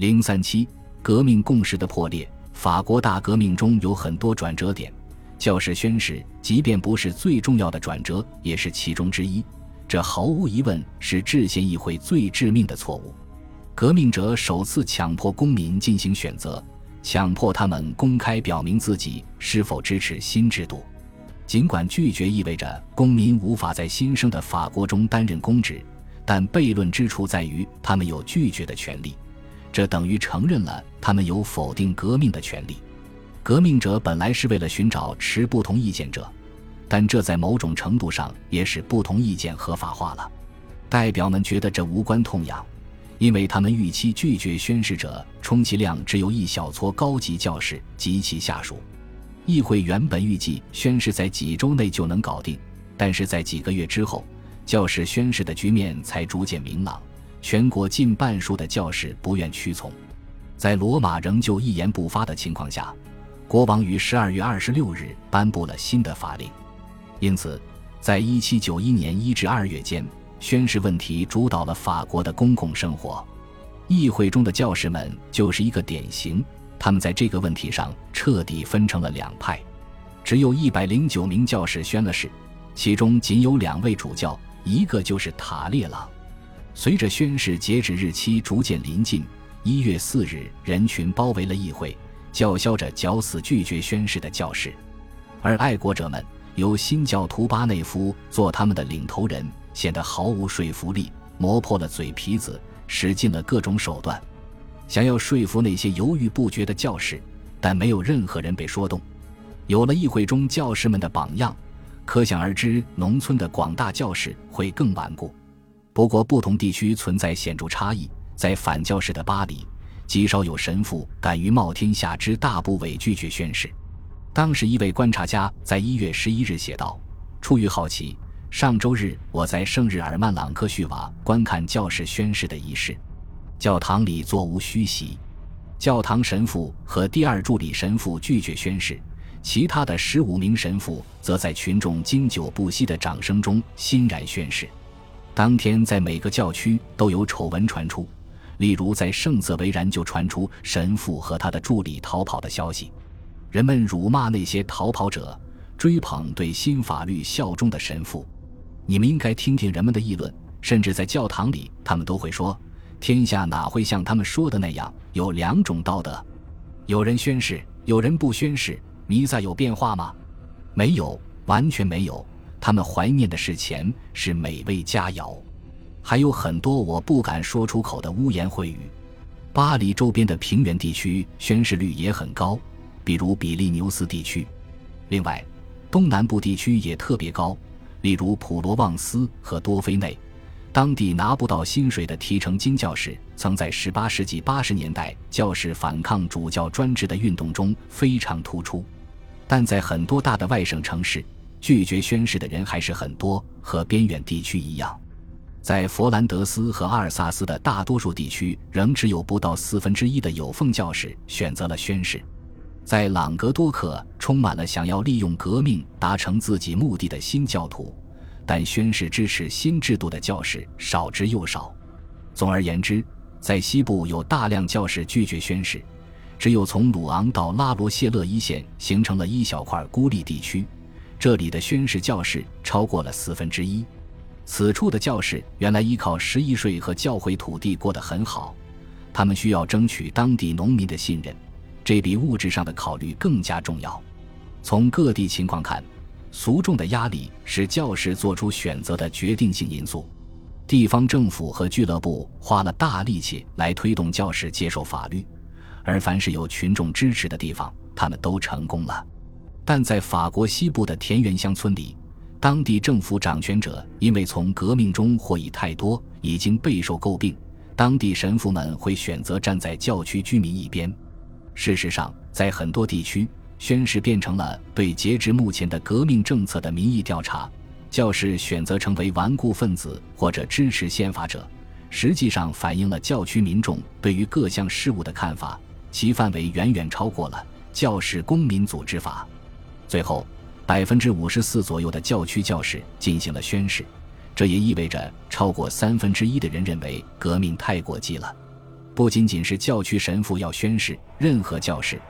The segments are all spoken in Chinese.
零三七，革命共识的破裂。法国大革命中有很多转折点，教士宣誓，即便不是最重要的转折，也是其中之一。这毫无疑问是制宪议会最致命的错误。革命者首次强迫公民进行选择，强迫他们公开表明自己是否支持新制度。尽管拒绝意味着公民无法在新生的法国中担任公职，但悖论之处在于他们有拒绝的权利，这等于承认了他们有否定革命的权利。革命者本来是为了寻找持不同意见者，但这在某种程度上也使不同意见合法化了。代表们觉得这无关痛痒，因为他们预期拒绝宣誓者充其量只有一小撮高级教士及其下属。议会原本预计宣誓在几周内就能搞定，但是在几个月之后，教士宣誓的局面才逐渐明朗。全国近半数的教士不愿屈从，在罗马仍旧一言不发的情况下，国王于十二月二十六日颁布了新的法令。因此，在一七九一年一至二月间，宣誓问题主导了法国的公共生活。议会中的教士们就是一个典型。他们在这个问题上彻底分成了两派，只有一百零九名教士宣了誓，其中仅有两位主教，一个就是塔列朗。随着宣誓截止日期逐渐临近，一月四日，人群包围了议会，叫嚣着绞死拒绝宣誓的教士，而爱国者们由新教徒巴内夫做他们的领头人，显得毫无说服力，磨破了嘴皮子，使尽了各种手段。想要说服那些犹豫不决的教士，但没有任何人被说动。有了议会中教师们的榜样，可想而知，农村的广大教士会更顽固。不过，不同地区存在显著差异。在反教士的巴黎，极少有神父敢于冒天下之大不韪拒绝宣誓。当时，一位观察家在一月十一日写道：“出于好奇，上周日我在圣日耳曼朗科叙瓦观看教士宣誓的仪式。”教堂里座无虚席，教堂神父和第二助理神父拒绝宣誓，其他的十五名神父则在群众经久不息的掌声中欣然宣誓。当天，在每个教区都有丑闻传出，例如在圣瑟维然就传出神父和他的助理逃跑的消息，人们辱骂那些逃跑者，追捧对新法律效忠的神父。你们应该听听人们的议论，甚至在教堂里，他们都会说。天下哪会像他们说的那样有两种道德？有人宣誓，有人不宣誓。弥撒有变化吗？没有，完全没有。他们怀念的是钱，是美味佳肴，还有很多我不敢说出口的污言秽语。巴黎周边的平原地区宣誓率也很高，比如比利牛斯地区。另外，东南部地区也特别高，例如普罗旺斯和多菲内。当地拿不到薪水的提成金教士，曾在18世纪80年代教士反抗主教专制的运动中非常突出。但在很多大的外省城市，拒绝宣誓的人还是很多，和边远地区一样。在佛兰德斯和阿尔萨斯的大多数地区，仍只有不到四分之一的有奉教士选择了宣誓。在朗格多克，充满了想要利用革命达成自己目的的新教徒。但宣誓支持新制度的教士少之又少。总而言之，在西部有大量教士拒绝宣誓，只有从鲁昂到拉罗谢勒一线形成了一小块孤立地区，这里的宣誓教士超过了四分之一。此处的教士原来依靠十一税和教会土地过得很好，他们需要争取当地农民的信任，这比物质上的考虑更加重要。从各地情况看。俗众的压力是教士做出选择的决定性因素。地方政府和俱乐部花了大力气来推动教士接受法律，而凡是有群众支持的地方，他们都成功了。但在法国西部的田园乡村里，当地政府掌权者因为从革命中获益太多，已经备受诟病。当地神父们会选择站在教区居民一边。事实上，在很多地区。宣誓变成了对截至目前的革命政策的民意调查，教士选择成为顽固分子或者支持宪法者，实际上反映了教区民众对于各项事务的看法，其范围远远超过了教士公民组织法。最后，百分之五十四左右的教区教士进行了宣誓，这也意味着超过三分之一的人认为革命太过激了。不仅仅是教区神父要宣誓，任何教士，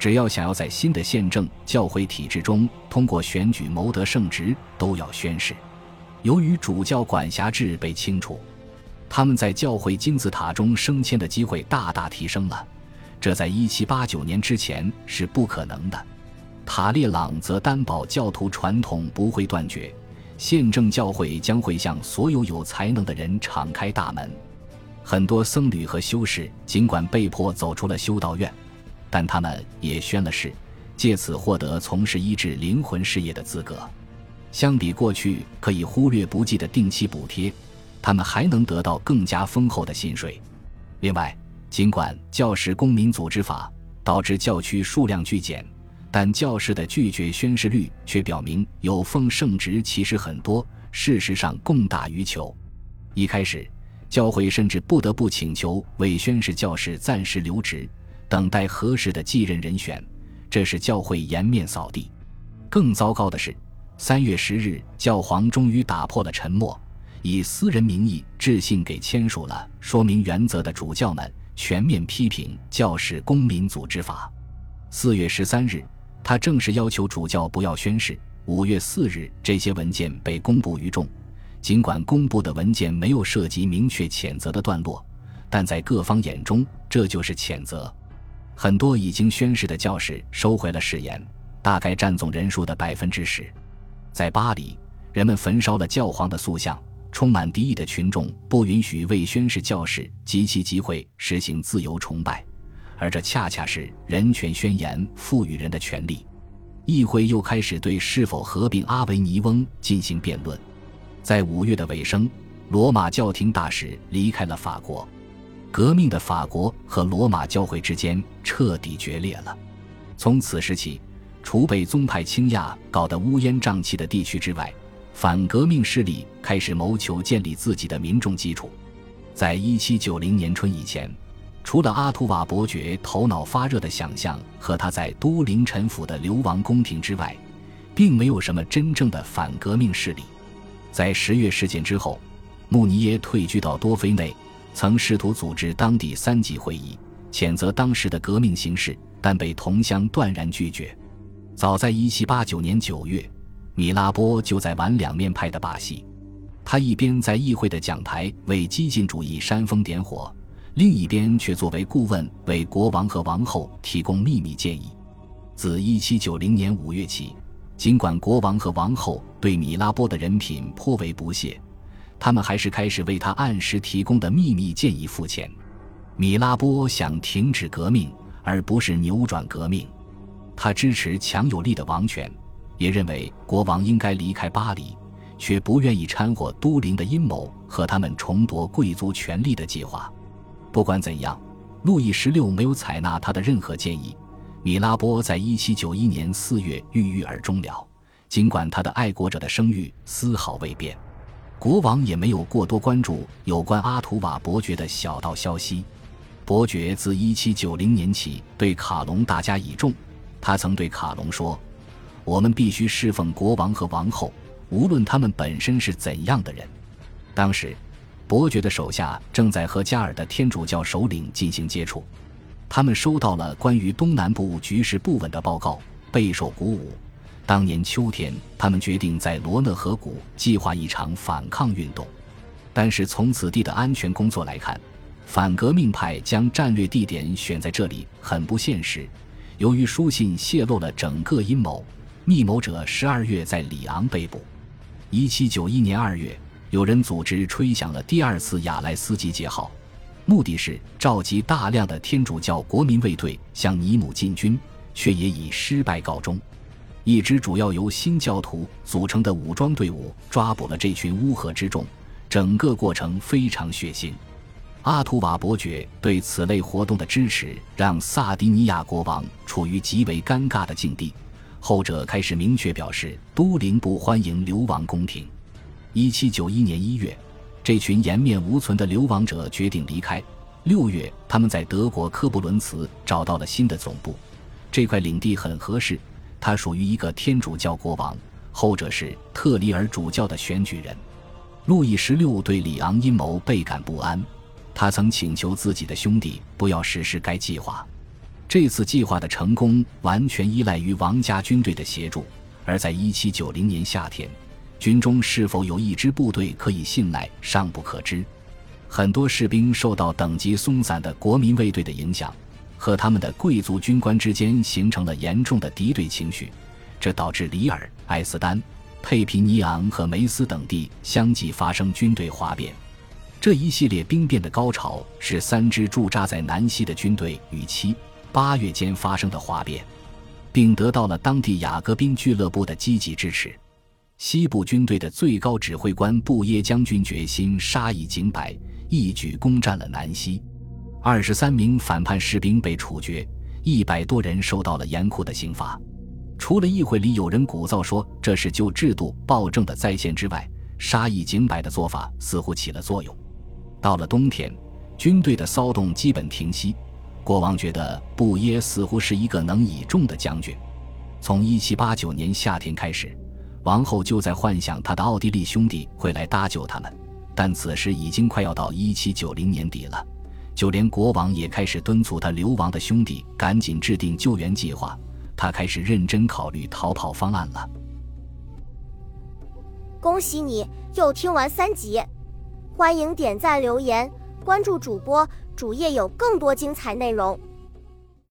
只要想要在新的宪政教会体制中通过选举谋得圣职，都要宣誓。由于主教管辖制被清除，他们在教会金字塔中升迁的机会大大提升了，这在1789年之前是不可能的。塔列朗则担保教徒传统不会断绝，宪政教会将会向所有有才能的人敞开大门。很多僧侣和修士尽管被迫走出了修道院，但他们也宣了誓，借此获得从事医治灵魂事业的资格。相比过去可以忽略不计的定期补贴，他们还能得到更加丰厚的薪水。另外，尽管教士公民组织法导致教区数量剧减，但教士的拒绝宣誓率却表明有奉圣职其实很多，事实上供大于求。一开始。教会甚至不得不请求未宣誓教士暂时留职，等待合适的继任人选。这是教会颜面扫地。更糟糕的是，三月十日，教皇终于打破了沉默，以私人名义致信给签署了说明原则的主教们，全面批评教士公民组织法。四月十三日，他正式要求主教不要宣誓。五月四日，这些文件被公布于众。尽管公布的文件没有涉及明确谴责的段落，但在各方眼中，这就是谴责。很多已经宣誓的教士收回了誓言，大概占总人数的百分之十。在巴黎，人们焚烧了教皇的塑像，充满敌意的群众不允许未宣誓教士及其集会实行自由崇拜，而这恰恰是人权宣言赋予人的权利。议会又开始对是否合并阿维尼翁进行辩论。在五月的尾声，罗马教廷大使离开了法国，革命的法国和罗马教会之间彻底决裂了。从此时起，除被宗派倾轧搞得乌烟瘴气的地区之外，反革命势力开始谋求建立自己的民众基础。在一七九零年春以前，除了阿图瓦伯爵头脑发热的想象和他在都灵臣服的流亡宫廷之外，并没有什么真正的反革命势力。在十月事件之后，穆尼耶退居到多菲内，曾试图组织当地三级会议，谴责当时的革命形势，但被同乡断然拒绝。早在1789年9月，米拉波就在玩两面派的把戏，他一边在议会的讲台为激进主义煽风点火，另一边却作为顾问为国王和王后提供秘密建议。自1790年5月起。尽管国王和王后对米拉波的人品颇为不屑，他们还是开始为他按时提供的秘密建议付钱。米拉波想停止革命，而不是扭转革命。他支持强有力的王权，也认为国王应该离开巴黎，却不愿意掺和都灵的阴谋和他们重夺贵族权力的计划。不管怎样，路易十六没有采纳他的任何建议。米拉波在一七九一年四月郁郁而终了，尽管他的爱国者的声誉丝毫未变，国王也没有过多关注有关阿图瓦伯爵的小道消息。伯爵自一七九零年起对卡隆大加倚重，他曾对卡隆说：“我们必须侍奉国王和王后，无论他们本身是怎样的人。”当时，伯爵的手下正在和加尔的天主教首领进行接触。他们收到了关于东南部局势不稳的报告，备受鼓舞。当年秋天，他们决定在罗讷河谷计划一场反抗运动。但是从此地的安全工作来看，反革命派将战略地点选在这里很不现实。由于书信泄露了整个阴谋，密谋者十二月在里昂被捕。一七九一年二月，有人组织吹响了第二次亚莱斯集结号。目的是召集大量的天主教国民卫队向尼姆进军，却也以失败告终。一支主要由新教徒组成的武装队伍抓捕了这群乌合之众，整个过程非常血腥。阿图瓦伯爵对此类活动的支持，让萨迪尼亚国王处于极为尴尬的境地。后者开始明确表示，都灵不欢迎流亡宫廷。一七九一年一月。这群颜面无存的流亡者决定离开。六月，他们在德国科布伦茨找到了新的总部。这块领地很合适，它属于一个天主教国王，后者是特里尔主教的选举人。路易十六对里昂阴谋倍感不安，他曾请求自己的兄弟不要实施该计划。这次计划的成功完全依赖于王家军队的协助，而在1790年夏天，军中是否有一支部队可以信赖尚不可知。很多士兵受到等级松散的国民卫队的影响，和他们的贵族军官之间形成了严重的敌对情绪，这导致里尔、艾斯丹、佩皮尼昂和梅斯等地相继发生军队哗变。这一系列兵变的高潮是三支驻扎在南西的军队与七八月间发生的哗变，并得到了当地雅各宾俱乐部的积极支持。西部军队的最高指挥官布耶将军决心杀一儆百，一举攻占了南西。二十三名反叛士兵被处决，一百多人受到了严酷的刑罚。除了议会里有人鼓噪说这是旧制度暴政的再现之外，杀一儆百的做法似乎起了作用。到了冬天，军队的骚动基本停息。国王觉得布耶似乎是一个能倚重的将军。从1789年夏天开始，王后就在幻想他的奥地利兄弟会来搭救他们，但此时已经快要到1790年底了。就连国王也开始敦促他流亡的兄弟赶紧制定救援计划。他开始认真考虑逃跑方案了。恭喜你又听完三集。欢迎点赞、留言、关注主播，主页有更多精彩内容。